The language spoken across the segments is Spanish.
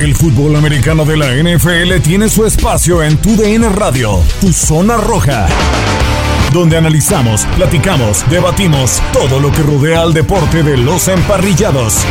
El fútbol americano de la NFL tiene su espacio en Tu DN Radio, Tu Zona Roja, donde analizamos, platicamos, debatimos todo lo que rodea al deporte de los emparrillados.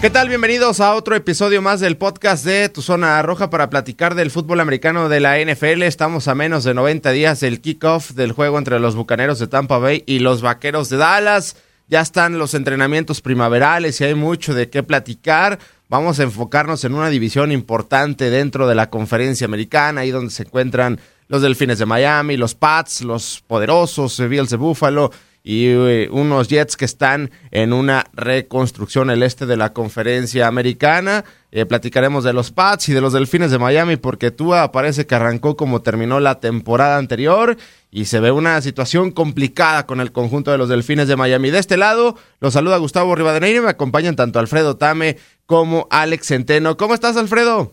¿Qué tal? Bienvenidos a otro episodio más del podcast de Tu Zona Roja para platicar del fútbol americano de la NFL. Estamos a menos de 90 días del kickoff del juego entre los Bucaneros de Tampa Bay y los Vaqueros de Dallas. Ya están los entrenamientos primaverales y hay mucho de qué platicar. Vamos a enfocarnos en una división importante dentro de la conferencia americana, ahí donde se encuentran los Delfines de Miami, los Pats, los poderosos Bills de Buffalo y eh, unos Jets que están en una reconstrucción el este de la conferencia americana. Eh, platicaremos de los Pats y de los Delfines de Miami porque Tua parece que arrancó como terminó la temporada anterior y se ve una situación complicada con el conjunto de los Delfines de Miami. De este lado, los saluda Gustavo Rivadeneira y me acompañan tanto Alfredo Tame como Alex Centeno. ¿Cómo estás, Alfredo?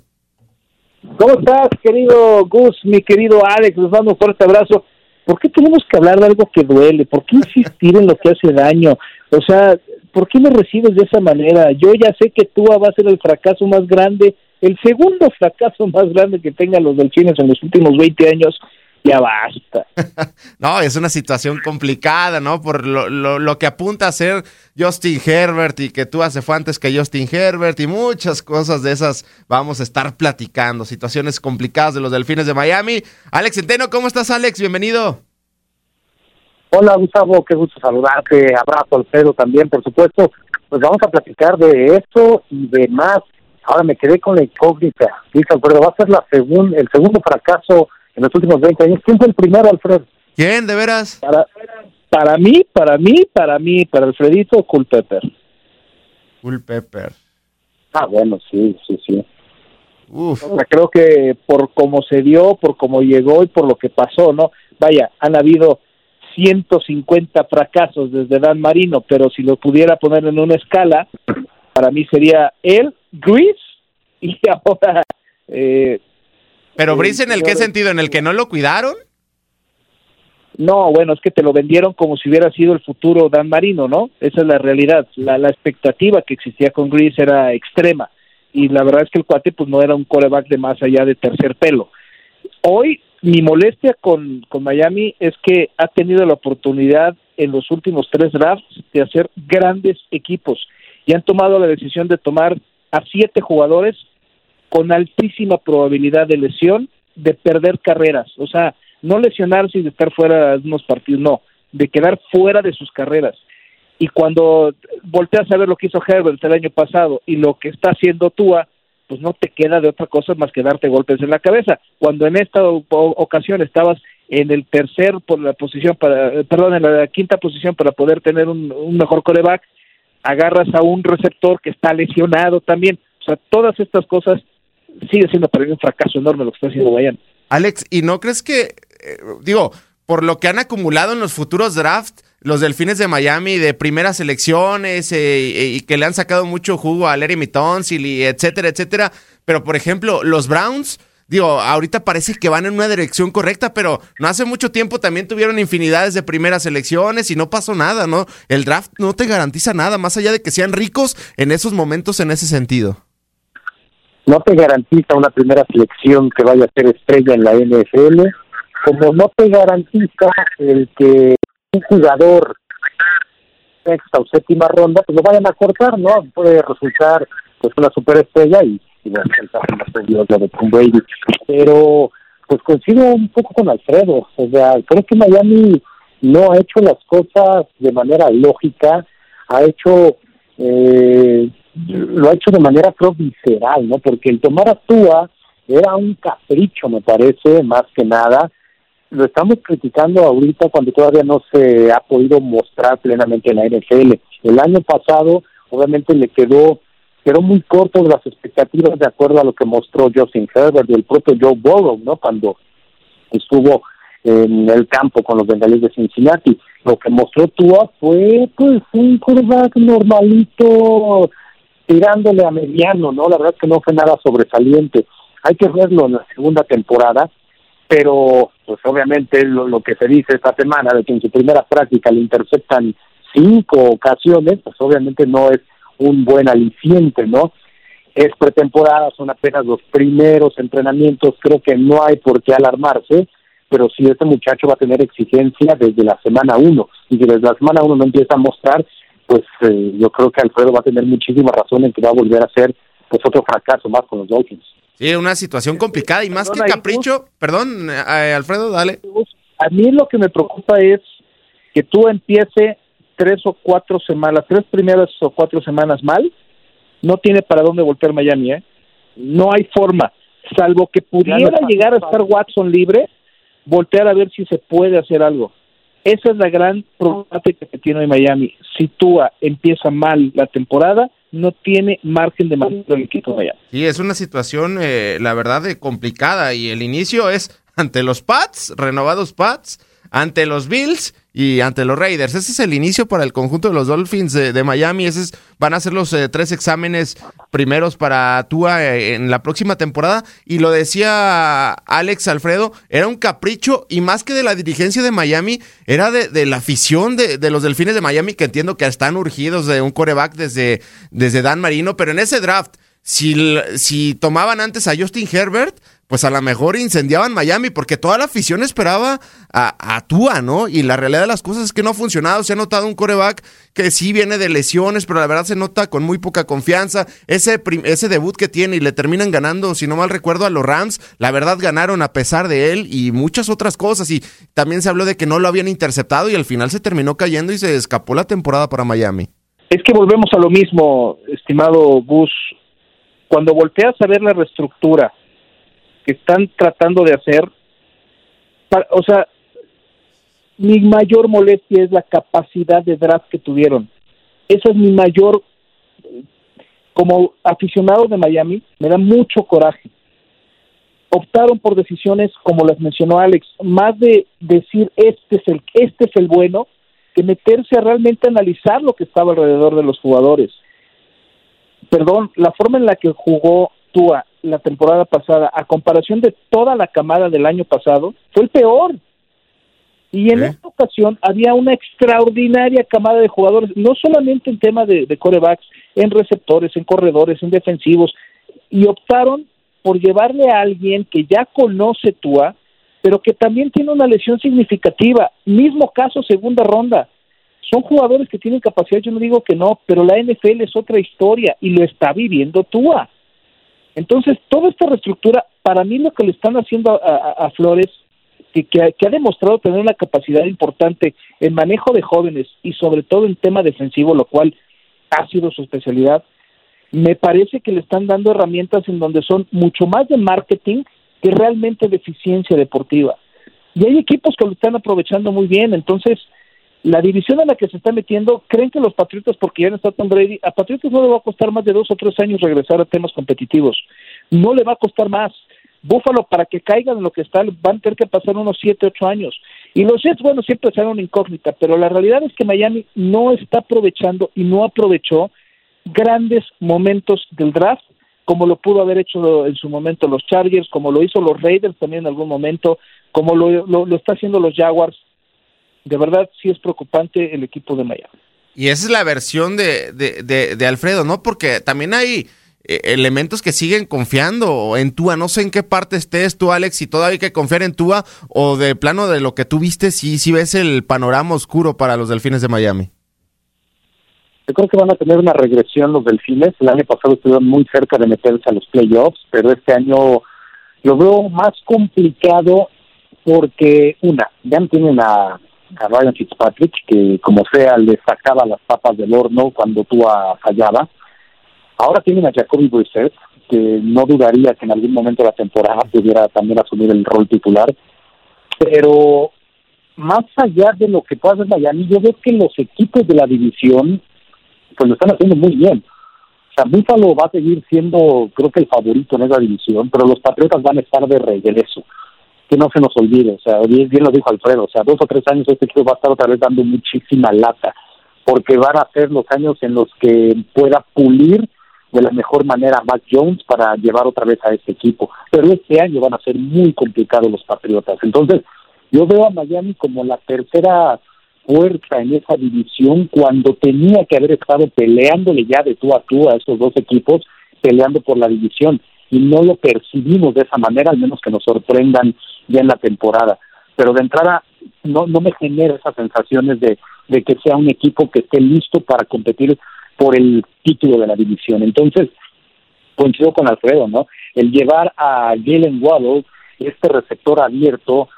¿Cómo estás, querido Gus, mi querido Alex? Les mando un fuerte abrazo. ¿Por qué tenemos que hablar de algo que duele? ¿Por qué insistir en lo que hace daño? O sea, ¿por qué me recibes de esa manera? Yo ya sé que tú va a ser el fracaso más grande, el segundo fracaso más grande que tengan los delfines en los últimos 20 años. Ya basta. no, es una situación complicada, ¿no? Por lo, lo, lo, que apunta a ser Justin Herbert y que tú hace fue antes que Justin Herbert y muchas cosas de esas vamos a estar platicando. Situaciones complicadas de los delfines de Miami. Alex Centeno, ¿cómo estás, Alex? Bienvenido. Hola Gustavo, qué gusto saludarte, abrazo Alfredo también, por supuesto. Pues vamos a platicar de esto y de más. Ahora me quedé con la incógnita. Dice Alfredo, va a ser la segun, el segundo fracaso en los últimos 20 años. ¿Quién fue el primero, Alfredo? ¿Quién, de veras? Para, para mí, para mí, para mí, para Alfredito, Culpepper. Culpepper. Ah, bueno, sí, sí, sí. Uf. O sea, creo que por cómo se dio, por cómo llegó y por lo que pasó, ¿no? Vaya, han habido 150 fracasos desde Dan Marino, pero si lo pudiera poner en una escala, para mí sería él, Grease, y ahora... Eh, ¿Pero Brice en el qué sentido? ¿En el que no lo cuidaron? No, bueno, es que te lo vendieron como si hubiera sido el futuro Dan Marino, ¿no? Esa es la realidad. La, la expectativa que existía con Grease era extrema. Y la verdad es que el cuate pues no era un coreback de más allá de tercer pelo. Hoy mi molestia con, con Miami es que ha tenido la oportunidad en los últimos tres drafts de hacer grandes equipos y han tomado la decisión de tomar a siete jugadores con altísima probabilidad de lesión, de perder carreras, o sea, no lesionarse y de estar fuera de unos partidos, no, de quedar fuera de sus carreras. Y cuando volteas a ver lo que hizo Herbert el año pasado y lo que está haciendo Tua, pues no te queda de otra cosa más que darte golpes en la cabeza. Cuando en esta ocasión estabas en el tercer por la posición para, perdón, en la quinta posición para poder tener un, un mejor coreback, agarras a un receptor que está lesionado también. O sea, todas estas cosas sigue siendo para mí un fracaso enorme lo que está haciendo Bayern. Alex, ¿y no crees que, eh, digo, por lo que han acumulado en los futuros drafts, los Delfines de Miami de primeras elecciones eh, y que le han sacado mucho jugo a Larry Tonsil y etcétera, etcétera. Pero, por ejemplo, los Browns, digo, ahorita parece que van en una dirección correcta, pero no hace mucho tiempo también tuvieron infinidades de primeras elecciones y no pasó nada, ¿no? El draft no te garantiza nada, más allá de que sean ricos en esos momentos en ese sentido. No te garantiza una primera selección que vaya a ser estrella en la NFL, como no te garantiza el que un jugador sexta o séptima ronda, pues lo vayan a cortar, ¿no? Puede resultar pues una superestrella y, y bueno, el de Tom Brady. Pero pues coincido un poco con Alfredo, o sea, creo que Miami no ha hecho las cosas de manera lógica, ha hecho eh, lo ha hecho de manera provisceral, ¿no? Porque el tomar a Tua era un capricho, me parece, más que nada, lo estamos criticando ahorita cuando todavía no se ha podido mostrar plenamente en la NFL. El año pasado, obviamente, le quedó quedó muy corto de las expectativas de acuerdo a lo que mostró Justin Herbert y el propio Joe Burrow, ¿no? Cuando estuvo en el campo con los bengalíes de Cincinnati. Lo que mostró Tua fue pues un quarterback normalito tirándole a mediano, ¿no? La verdad es que no fue nada sobresaliente. Hay que verlo en la segunda temporada, pero pues obviamente lo, que se dice esta semana de que en su primera práctica le interceptan cinco ocasiones, pues obviamente no es un buen aliciente, ¿no? Es pretemporada, son apenas los primeros entrenamientos, creo que no hay por qué alarmarse, pero si este muchacho va a tener exigencia desde la semana uno, y si desde la semana uno no empieza a mostrar, pues eh, yo creo que Alfredo va a tener muchísima razón en que va a volver a ser pues otro fracaso más con los Dolphins. Sí, una situación complicada y más que capricho, perdón, eh, Alfredo, dale. A mí lo que me preocupa es que tú empiece tres o cuatro semanas, tres primeras o cuatro semanas mal, no tiene para dónde voltear Miami, ¿eh? No hay forma, salvo que pudiera llegar a estar Watson libre, voltear a ver si se puede hacer algo. Esa es la gran problemática que tiene hoy Miami. Si Tua empieza mal la temporada, no tiene margen de mantener el equipo de Miami. Sí, es una situación, eh, la verdad, complicada. Y el inicio es ante los Pats, renovados Pats, ante los Bills y ante los Raiders. Ese es el inicio para el conjunto de los Dolphins de, Miami. Esos van a ser los eh, tres exámenes primeros para Tua eh, en la próxima temporada. Y lo decía Alex Alfredo, era un capricho y más que de la dirigencia de Miami, era de, la afición de, de, los Delfines de Miami, que entiendo que están urgidos de un coreback desde, desde Dan Marino. Pero en ese draft, si, si tomaban antes a Justin Herbert, pues a lo mejor incendiaban Miami, porque toda la afición esperaba a, a, Tua, ¿no? Y la realidad de las cosas es que no ha funcionado. Se ha notado un coreback que sí viene de lesiones, pero la verdad se nota con muy poca confianza. Ese, ese debut que tiene y le terminan ganando, si no mal recuerdo, a los Rams, la verdad ganaron a pesar de él y muchas otras cosas. Y también se habló de que no lo habían interceptado y al final se terminó cayendo y se escapó la temporada para Miami. Es que volvemos a lo mismo, estimado Gus. Cuando volteas a ver la reestructura, están tratando de hacer, o sea, mi mayor molestia es la capacidad de draft que tuvieron. Esa es mi mayor, como aficionado de Miami, me da mucho coraje. Optaron por decisiones como las mencionó Alex, más de decir este es el este es el bueno, que meterse a realmente analizar lo que estaba alrededor de los jugadores. Perdón, la forma en la que jugó Tua la temporada pasada a comparación de toda la camada del año pasado fue el peor. Y en esta ocasión había una extraordinaria camada de jugadores, no solamente en tema de, de corebacks, en receptores, en corredores, en defensivos, y optaron por llevarle a alguien que ya conoce Tua, pero que también tiene una lesión significativa. Mismo caso, segunda ronda. Son jugadores que tienen capacidad, yo no digo que no, pero la NFL es otra historia y lo está viviendo Tua. Entonces, toda esta reestructura, para mí lo que le están haciendo a, Flores, que, que, ha demostrado tener una capacidad importante en manejo de jóvenes y sobre todo en tema defensivo, lo cual ha sido su especialidad, me parece que le están dando herramientas en donde son mucho más de marketing que realmente de eficiencia deportiva. Y hay equipos que lo están aprovechando muy bien, entonces la división en la que se está metiendo, creen que los Patriotas, porque ya no está Tom Brady, a Patriotas no le va a costar más de dos o tres años regresar a temas competitivos. No le va a costar más. Búfalo, para que caigan en lo que está, van a tener que pasar unos siete, ocho años. Y los Jets, bueno, siempre serán una incógnita, pero la realidad es que Miami no está aprovechando y no aprovechó grandes momentos del draft, como lo pudo haber hecho en su momento los Chargers, como lo hizo los Raiders también en algún momento, como lo, lo, lo está haciendo los Jaguars de verdad sí es preocupante el equipo de Miami. Y esa es la versión de, de, Alfredo, ¿no? Porque también hay eh, elementos que siguen confiando en Tua. No sé en qué parte estés tú, Alex, si todavía hay que confiar en Tua o de plano de lo que tú viste, si, si ves el panorama oscuro para los Delfines de Miami. Yo creo que van a tener una regresión los Delfines. El año pasado estuvieron muy cerca de meterse a los playoffs, pero este año lo veo más complicado porque, una, ya no tienen a a Ryan Fitzpatrick, que como sea le sacaba las papas del horno cuando tú fallaba. Ahora tienen a Jacoby Brissett, que no dudaría que en algún momento de la temporada pudiera también asumir el rol titular. Pero más allá de lo que pueda hacer Miami, yo veo que los equipos de la división pues lo están haciendo muy bien. O sea, va a seguir siendo, creo que el favorito en esa división, pero los Patriotas van a estar de regreso. Que no se nos olvide, o sea, bien, lo dijo Alfredo, o sea, dos o tres años este equipo va a estar otra vez dando muchísima lata, porque van a ser los años en los que pueda pulir de la mejor manera a Mac Jones para llevar otra vez a este equipo. Pero este año van a ser muy complicados los Patriotas. Entonces, yo veo a Miami como la tercera fuerza en esa división cuando tenía que haber estado peleándole ya de tú a tú a estos dos equipos, peleando por la división. Y no lo percibimos de esa manera, al menos que nos sorprendan ya en la temporada. Pero de entrada, no, no me genera esas sensaciones de, de que sea un equipo que esté listo para competir por el título de la división. Entonces, coincido con Alfredo, ¿no? El llevar a Jalen Waddle, este receptor abierto,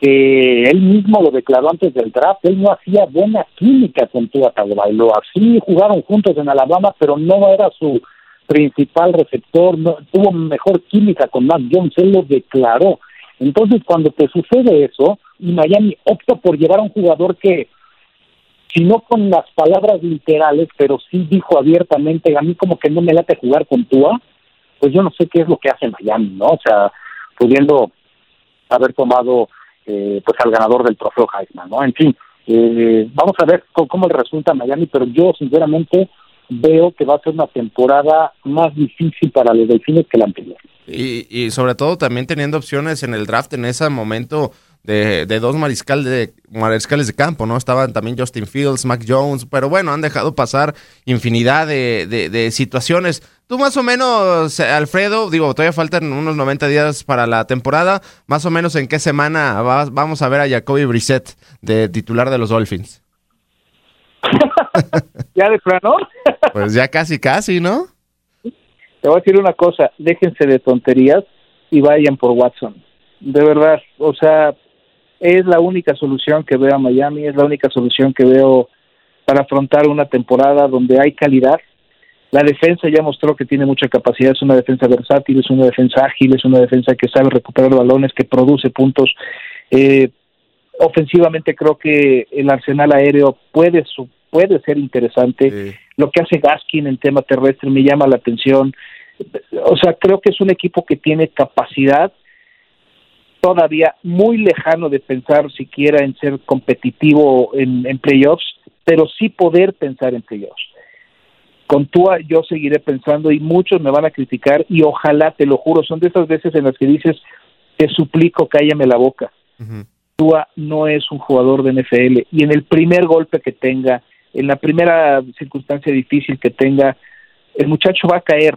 que él mismo lo declaró antes del draft, él no hacía buena química con Tua Tagovailoa. Así jugaron juntos en Alabama, pero no era su principal receptor, no, tuvo mejor química con Matt Jones, él lo declaró. Entonces, cuando te sucede eso, y Miami opta por llevar a un jugador que si no con las palabras literales, pero sí dijo abiertamente, a mí como que no me late jugar con Tua, pues yo no sé qué es lo que hace Miami, ¿no? O sea, pudiendo haber tomado eh, pues al ganador del trofeo Heisman, ¿no? En fin, eh, vamos a ver cómo, cómo le resulta a Miami, pero yo sinceramente veo que va a ser una temporada más difícil para los delfines que la anterior. Y, y sobre todo también teniendo opciones en el draft en ese momento de, de dos mariscal de, mariscales de campo, ¿no? Estaban también Justin Fields, Mac Jones, pero bueno, han dejado pasar infinidad de, de, de situaciones. Tú más o menos, Alfredo, digo, todavía faltan unos 90 días para la temporada, más o menos en qué semana vas- vamos a ver a Jacoby Brissett de titular de los Dolphins. ¿Ya de plano? Pues ya casi, casi, ¿no? Te voy a decir una cosa, déjense de tonterías y vayan por Watson. De verdad, o sea, es la única solución que veo a Miami, es la única solución que veo para afrontar una temporada donde hay calidad. La defensa ya mostró que tiene mucha capacidad, es una defensa versátil, es una defensa ágil, es una defensa que sabe recuperar balones, que produce puntos. Eh, ofensivamente creo que el arsenal aéreo puede su- puede ser interesante. Lo que hace Gaskin en tema terrestre me llama la atención. O sea, creo que es un equipo que tiene capacidad todavía muy lejano de pensar siquiera en ser competitivo en, en playoffs, pero sí poder pensar en playoffs. Con Tua yo seguiré pensando y muchos me van a criticar y ojalá, te lo juro, son de esas veces en las que dices, te suplico, cállame la boca. Tua no es un jugador de NFL y en el primer golpe que tenga, en la primera circunstancia difícil que tenga, el muchacho va a caer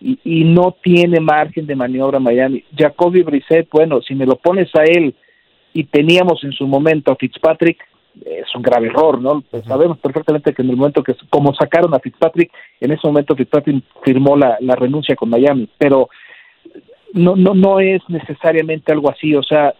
y, y no tiene margen de maniobra Miami. Jacoby Brissett, bueno, si me lo pones a él y teníamos en su momento a Fitzpatrick, es un grave error, ¿no? Pues sabemos perfectamente que en el momento que, como sacaron a Fitzpatrick, en ese momento Fitzpatrick firmó la, la renuncia con Miami, pero no, no, no es necesariamente algo así, o sea,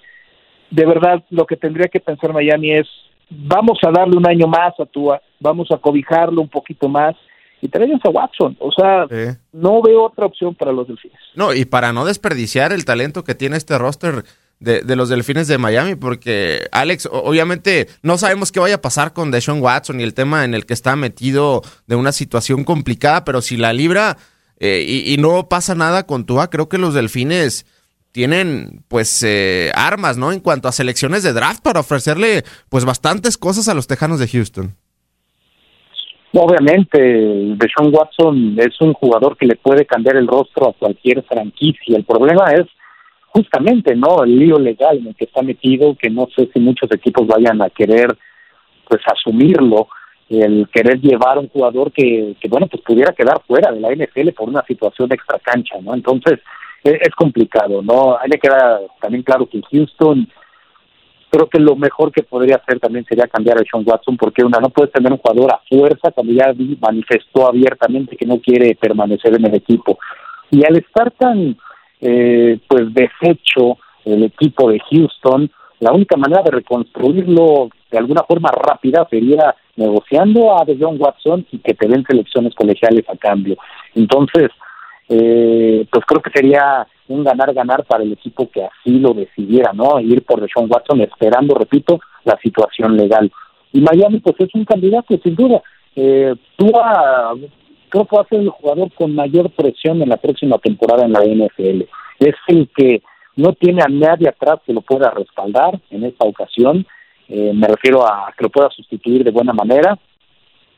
de verdad lo que tendría que pensar Miami es vamos a darle un año más a Tua, vamos a cobijarlo un poquito más y traigan a Watson, o sea, Sí. no veo otra opción para los Delfines. No, y para no desperdiciar el talento que tiene este roster de, de los Delfines de Miami, porque Alex, obviamente no sabemos qué vaya a pasar con Deshaun Watson y el tema en el que está metido de una situación complicada, pero si la libra eh, y, y no pasa nada con Tua, creo que los Delfines tienen pues eh, armas, ¿no? En cuanto a selecciones de draft para ofrecerle pues bastantes cosas a los Tejanos de Houston. Obviamente, Deshaun Watson es un jugador que le puede cambiar el rostro a cualquier franquicia. El problema es justamente, ¿no? El lío legal en el que está metido, que no sé si muchos equipos vayan a querer, pues, asumirlo. El querer llevar a un jugador que, que, bueno, pues pudiera quedar fuera de la NFL por una situación extra cancha, ¿no? Entonces, es, es complicado, ¿no? Hay que quedar también claro que Houston creo que lo mejor que podría hacer también sería cambiar a Sean Watson porque una no puedes tener un jugador a fuerza cuando ya manifestó abiertamente que no quiere permanecer en el equipo. Y al estar tan eh, pues deshecho el equipo de Houston la única manera de reconstruirlo de alguna forma rápida sería negociando a John Watson y que te den selecciones colegiales a cambio. Entonces eh, pues creo que sería un ganar-ganar para el equipo que así lo decidiera, ¿no? Ir por Deshaun Watson esperando, repito, la situación legal. Y Miami, pues es un candidato, sin duda. Eh, creo que va a ser el jugador con mayor presión en la próxima temporada en la NFL. Es el que no tiene a nadie atrás que lo pueda respaldar en esta ocasión. Eh, me refiero a que lo pueda sustituir de buena manera.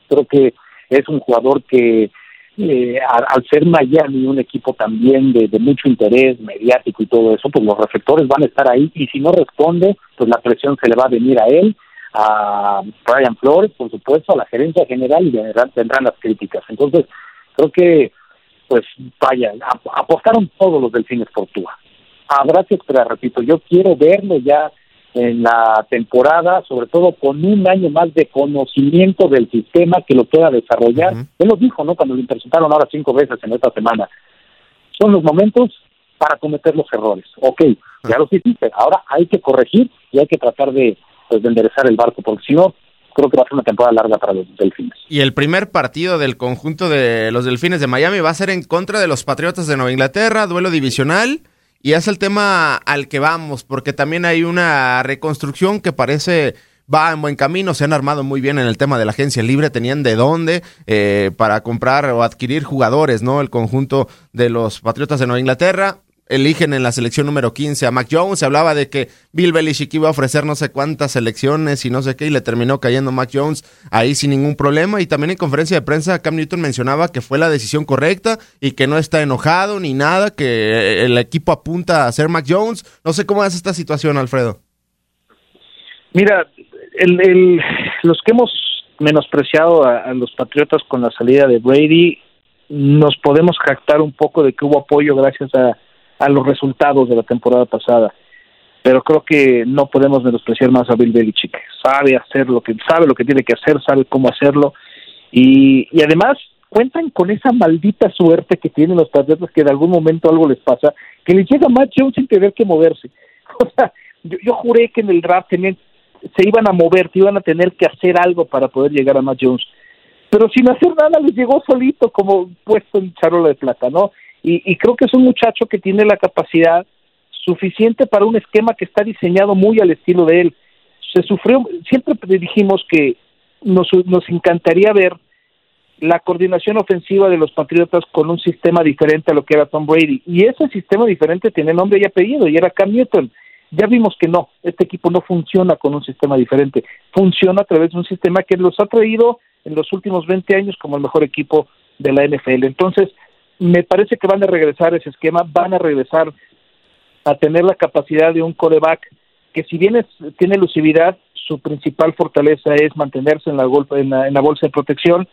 Creo que es un jugador que eh, al, ser Miami un equipo también de, mucho interés mediático y todo eso, pues los reflectores van a estar ahí y si no responde, pues la presión se le va a venir a él, a Brian Flores, por supuesto, a la gerencia general y tendrán las críticas. Entonces, creo que, pues vaya, apostaron todos los delfines por Tua. Habrá que esperar, repito, yo quiero verlo ya en la temporada, sobre todo con un año más de conocimiento del sistema que lo pueda desarrollar. Él lo dijo, ¿no? Cuando lo interceptaron ahora cinco veces en esta semana. Son los momentos para cometer los errores. Ok, ya los hiciste. Ahora hay que corregir y hay que tratar de, pues, de enderezar el barco, porque si no, creo que va a ser una temporada larga para los Delfines. Y el primer partido del conjunto de los Delfines de Miami va a ser en contra de los Patriotas de Nueva Inglaterra, duelo divisional. Y es el tema al que vamos, porque también hay una reconstrucción que parece va en buen camino, se han armado muy bien en el tema de la agencia libre, tenían de dónde eh, para comprar o adquirir jugadores, ¿no? El conjunto de los Patriotas de Nueva Inglaterra eligen en la selección número 15 a Mac Jones. Se hablaba de que Bill Belichick iba a ofrecer no sé cuántas selecciones y no sé qué, y le terminó cayendo Mac Jones ahí sin ningún problema. Y también en conferencia de prensa, Cam Newton mencionaba que fue la decisión correcta y que no está enojado ni nada, que el equipo apunta a ser Mac Jones. No sé cómo es esta situación, Alfredo. Mira, el, los que hemos menospreciado a los Patriotas con la salida de Brady, nos podemos jactar un poco de que hubo apoyo gracias a a los resultados de la temporada pasada. Pero creo que no podemos menospreciar más a Bill Belichick. Sabe hacer lo que sabe lo que tiene que hacer, sabe cómo hacerlo y, y además cuentan con esa maldita suerte que tienen los Patriotas que en algún momento algo les pasa, que les llega Matt Jones sin tener que moverse. O sea, yo, yo juré que en el draft tenían, se iban a mover, que iban a tener que hacer algo para poder llegar a Matt Jones. Pero sin hacer nada les llegó solito como puesto en charola de plata, ¿no? Y, creo que es un muchacho que tiene la capacidad suficiente para un esquema que está diseñado muy al estilo de él. Se sufrió, siempre dijimos que nos, nos encantaría ver la coordinación ofensiva de los Patriotas con un sistema diferente a lo que era Tom Brady. Y ese sistema diferente tiene nombre y apellido, y era Cam Newton. Ya vimos que no, este equipo no funciona con un sistema diferente, funciona a través de un sistema que los ha traído en los últimos 20 años como el mejor equipo de la NFL. Entonces, me parece que van a regresar a ese esquema, van a regresar a tener la capacidad de un coreback que si bien tiene elusividad, su principal fortaleza es mantenerse en la, en, en la bolsa de protección.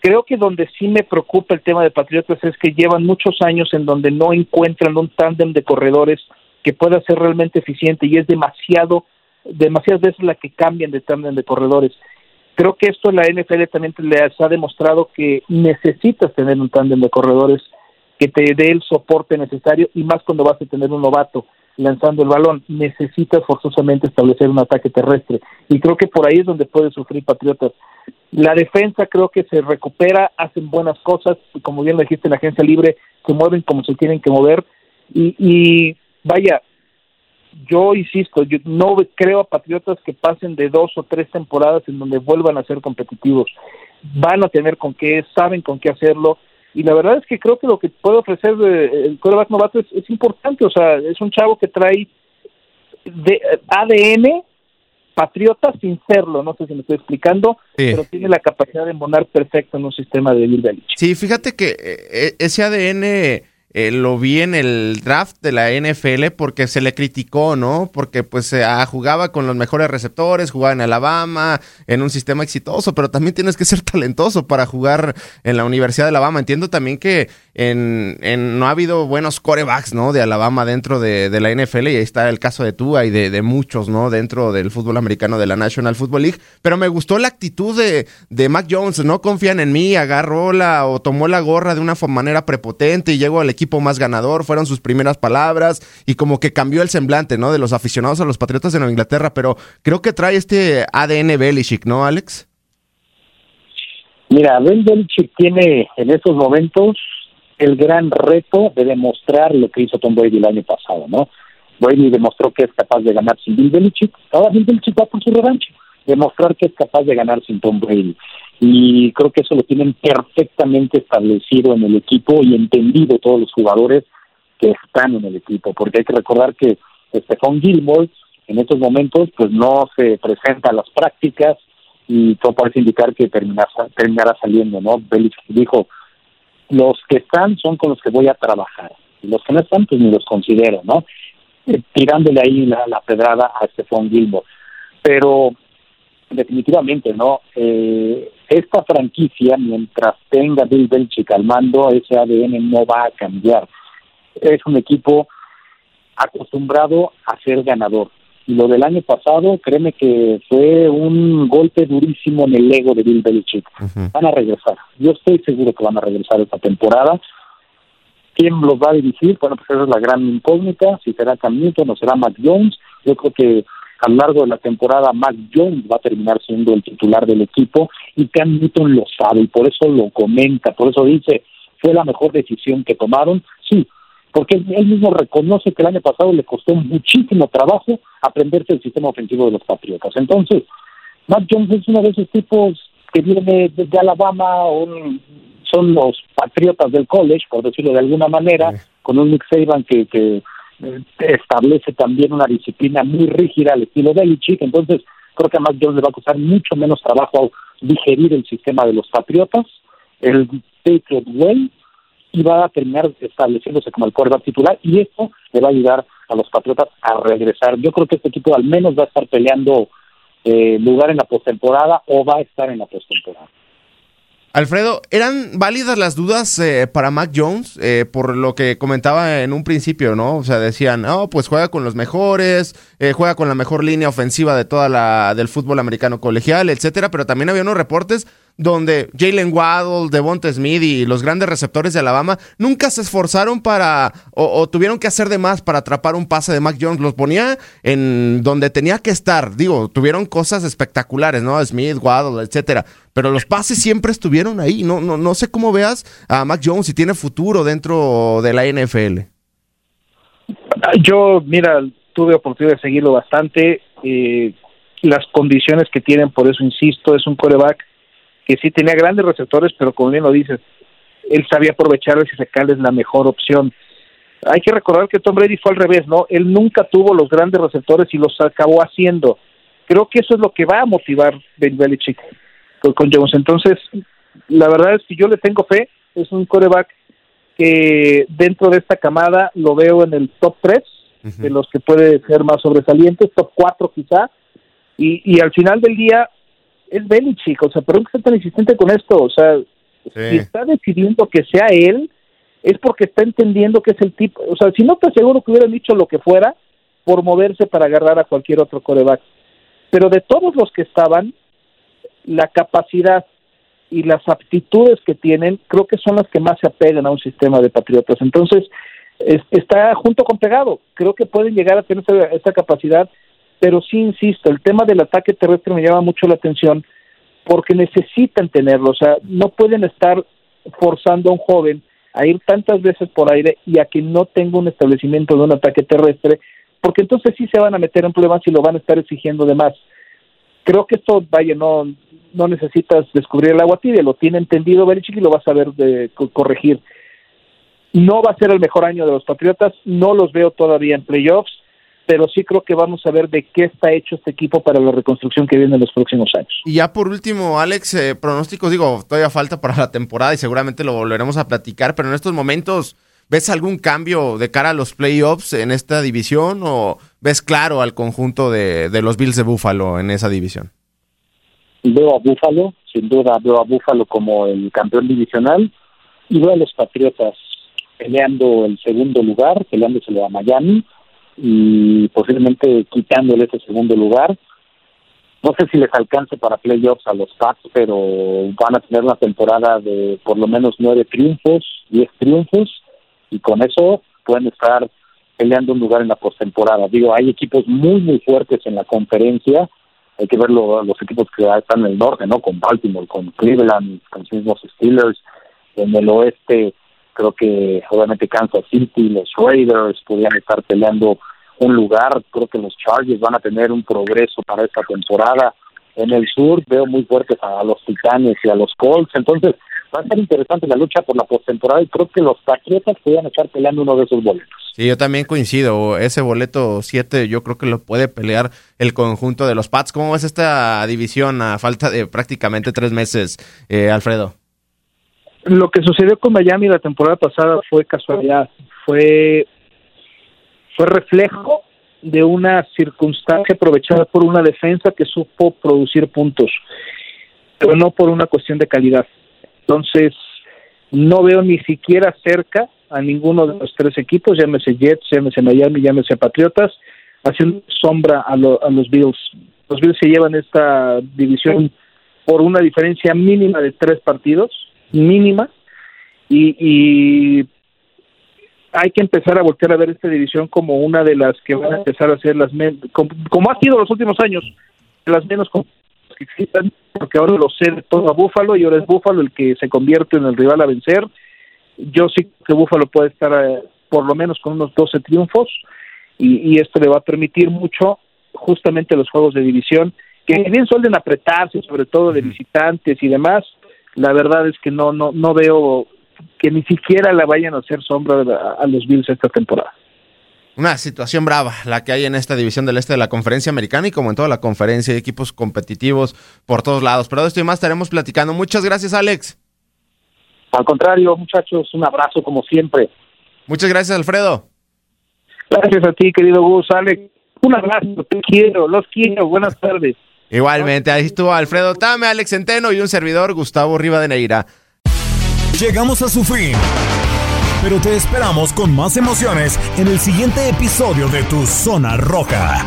Creo que donde sí me preocupa el tema de Patriotas es que llevan muchos años en donde no encuentran un tándem de corredores que pueda ser realmente eficiente y es demasiado, demasiadas veces la que cambian de tándem de corredores. Creo que esto la NFL también les ha demostrado que necesitas tener un tándem de corredores que te dé el soporte necesario y más cuando vas a tener un novato lanzando el balón, necesitas forzosamente establecer un ataque terrestre. Y creo que por ahí es donde puede sufrir Patriotas. La defensa creo que se recupera, hacen buenas cosas, como bien lo dijiste en la agencia libre, se mueven como se tienen que mover. Y, y vaya, yo insisto, yo no creo a Patriotas que pasen de dos o tres temporadas en donde vuelvan a ser competitivos. Van a tener con qué, saben con qué hacerlo. Y la verdad es que creo que lo que puede ofrecer eh, el quarterback novato es, importante. O sea, es un chavo que trae de, ADN patriota sin serlo, no sé si me estoy explicando, pero tiene la capacidad de embonar perfecto en un sistema de Bill. Sí, fíjate que eh, ese ADN eh, lo vi en el draft de la NFL porque se le criticó, ¿no? Porque pues se ah, jugaba con los mejores receptores, jugaba en Alabama, en un sistema exitoso, pero también tienes que ser talentoso para jugar en la Universidad de Alabama. Entiendo también que en, en no ha habido buenos corebacks, ¿no? De Alabama dentro de, de, la NFL y ahí está el caso de Tua y de, de, muchos, ¿no? Dentro del fútbol americano de la National Football League. Pero me gustó la actitud de, de Mac Jones, no confían en mí, agarró la o tomó la gorra de una manera prepotente y llegó al equipo más ganador, fueron sus primeras palabras y como que cambió el semblante, ¿no? De los aficionados a los Patriotas de Nueva Inglaterra, pero creo que trae este ADN Belichick, ¿no, Alex? Mira, Belichick tiene en estos momentos el gran reto de demostrar lo que hizo Tom Brady el año pasado, ¿no? Brady demostró que es capaz de ganar sin Bill Belichick, ahora Bill Belichick va por su revancha, demostrar que es capaz de ganar sin Tom Brady. Y creo que eso lo tienen perfectamente establecido en el equipo y entendido todos los jugadores que están en el equipo, porque hay que recordar que Stephon Gilmore en estos momentos pues no se presenta a las prácticas y todo parece indicar que terminará, terminará saliendo, ¿no? Belichick dijo, los que están son con los que voy a trabajar, los que no están pues ni los considero, ¿no? Eh, tirándole ahí la, la pedrada a Stephon Gilmore. Pero definitivamente, ¿no? Eh, esta franquicia, mientras tenga Bill Belichick al mando, ese ADN no va a cambiar. Es un equipo acostumbrado a ser ganador. Y lo del año pasado, créeme que fue un golpe durísimo en el ego de Bill Belichick. Van a regresar. Yo estoy seguro que van a regresar esta temporada. ¿Quién los va a dirigir? Bueno, pues esa es la gran incógnita. Si será Cam Newton o será Mac Jones. Yo creo que a lo largo de la temporada Mac Jones va a terminar siendo el titular del equipo y Cam Newton lo sabe y por eso lo comenta, por eso dice, fue la mejor decisión que tomaron. Sí, porque él mismo reconoce que el año pasado le costó muchísimo trabajo aprenderse el sistema ofensivo de los Patriotas. Entonces, Matt Jones es uno de esos tipos que viene desde Alabama, son los Patriotas del college, por decirlo de alguna manera, con un Nick Saban que, que eh, establece también una disciplina muy rígida al estilo de Belichick, entonces creo que a Matt Jones le va a costar mucho menos trabajo digerir el sistema de los Patriotas, el Patriot Way, y va a terminar estableciéndose como el quarterback titular y esto le va a ayudar a los Patriotas a regresar. Yo creo que este equipo al menos va a estar peleando eh, lugar en la postemporada o va a estar en la postemporada. Alfredo, ¿eran válidas las dudas eh, para Mac Jones? Eh, por lo que comentaba en un principio, ¿no? O sea, decían, oh, pues juega con los mejores, eh, juega con la mejor línea ofensiva de toda la del fútbol americano colegial, etcétera, pero también había unos reportes donde Jalen Waddle, Devonta Smith y los grandes receptores de Alabama nunca se esforzaron para o, tuvieron que hacer de más para atrapar un pase de Mac Jones. Los ponía en donde tenía que estar. Digo, tuvieron cosas espectaculares, ¿no? Smith, Waddle, etcétera. Pero los pases siempre estuvieron ahí. No, no, no sé cómo veas a Mac Jones si tiene futuro dentro de la NFL. Yo, mira, tuve oportunidad de seguirlo bastante. Eh, las condiciones que tienen, por eso insisto, es un coreback que sí tenía grandes receptores, pero como bien lo dices, él sabía aprovecharles y sacarles la mejor opción. Hay que recordar que Tom Brady fue al revés, ¿no? Él nunca tuvo los grandes receptores y los acabó haciendo. Creo que eso es lo que va a motivar Ben Belichick con Jones. Entonces, la verdad es que yo le tengo fe. Es un coreback que dentro de esta camada lo veo en el top 3 de los que puede ser más sobresalientes, top 4 quizá. Y, y al final del día, es Belichick, o sea, pero que está tan insistente con esto, o sea, si está decidiendo que sea él, es porque está entendiendo que es el tipo, o sea, si no te aseguro que hubieran dicho lo que fuera por moverse para agarrar a cualquier otro coreback. Pero de todos los que estaban, la capacidad y las aptitudes que tienen, creo que son las que más se apegan a un sistema de patriotas. Entonces, está junto con pegado. Creo que pueden llegar a tener esta capacidad pero sí insisto, el tema del ataque terrestre me llama mucho la atención porque necesitan tenerlo, o sea, no pueden estar forzando a un joven a ir tantas veces por aire y a que no tenga un establecimiento de un ataque terrestre, porque entonces sí se van a meter en problemas y lo van a estar exigiendo de más. Creo que esto, vaya, no, no necesitas descubrir el agua tibia, lo tiene entendido Belichick y lo va a saber de corregir. No va a ser el mejor año de los Patriotas, no los veo todavía en playoffs, pero sí creo que vamos a ver de qué está hecho este equipo para la reconstrucción que viene en los próximos años. Y ya por último, Alex, eh, pronósticos, digo, todavía falta para la temporada y seguramente lo volveremos a platicar, pero en estos momentos, ¿ves algún cambio de cara a los playoffs en esta división o ves claro al conjunto de, de los Bills de Buffalo en esa división? Veo a Buffalo, sin duda veo a Buffalo como el campeón divisional y veo a los Patriotas peleando el segundo lugar, peleándoselo a Miami y posiblemente quitándole ese segundo lugar. No sé si les alcance para playoffs a los Pats, pero van a tener una temporada de por lo menos nueve triunfos, diez triunfos, y con eso pueden estar peleando un lugar en la postemporada. Digo, hay equipos muy, muy fuertes en la conferencia. Hay que ver los equipos que están en el norte, ¿no? Con Baltimore, con Cleveland, con los mismos Steelers. En el oeste Creo que obviamente Kansas City, los Raiders podrían estar peleando un lugar. Creo que los Chargers van a tener un progreso para esta temporada. En el sur veo muy fuertes a los Titanes y a los Colts. Entonces va a ser interesante la lucha por la postemporada y creo que los Patriotas podrían estar peleando uno de esos boletos. Sí, yo también coincido. Ese boleto 7 yo creo que lo puede pelear el conjunto de los Pats. ¿Cómo ves esta división a falta de prácticamente tres meses, eh, Alfredo? Lo que sucedió con Miami la temporada pasada fue casualidad, fue, fue reflejo de una circunstancia aprovechada por una defensa que supo producir puntos, pero no por una cuestión de calidad. Entonces, no veo ni siquiera cerca a ninguno de los tres equipos, llámese Jets, llámese Miami, llámese Patriotas, haciendo sombra a, a los Bills. Los Bills se llevan esta división por una diferencia mínima de tres partidos mínima y, y hay que empezar a voltear a ver esta división como una de las que van a empezar a ser las como, como, ha sido los últimos años las menos que existan porque ahora lo cede todo a Búfalo y ahora es Búfalo el que se convierte en el rival a vencer. Yo sí que Búfalo puede estar eh, por lo menos con unos 12 triunfos y, y esto le va a permitir mucho justamente los juegos de división que bien suelen apretarse sobre todo de visitantes y demás la verdad es que no no no veo que ni siquiera la vayan a hacer sombra a, los Bills esta temporada. Una situación brava la que hay en esta división del este de la conferencia americana y como en toda la conferencia, equipos competitivos por todos lados. Pero de esto y más estaremos platicando. Muchas gracias, Alex. Al contrario, muchachos, un abrazo como siempre. Muchas gracias, Alfredo. Gracias a ti, querido Gus. Alex, un abrazo, te quiero, los quiero. Buenas tardes. Igualmente, ahí estuvo Alfredo Tame, Alex Centeno y un servidor, Gustavo Rivadeneira. Llegamos a su fin. Pero te esperamos con más emociones en el siguiente episodio de Tu Zona Roja.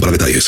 para detalles.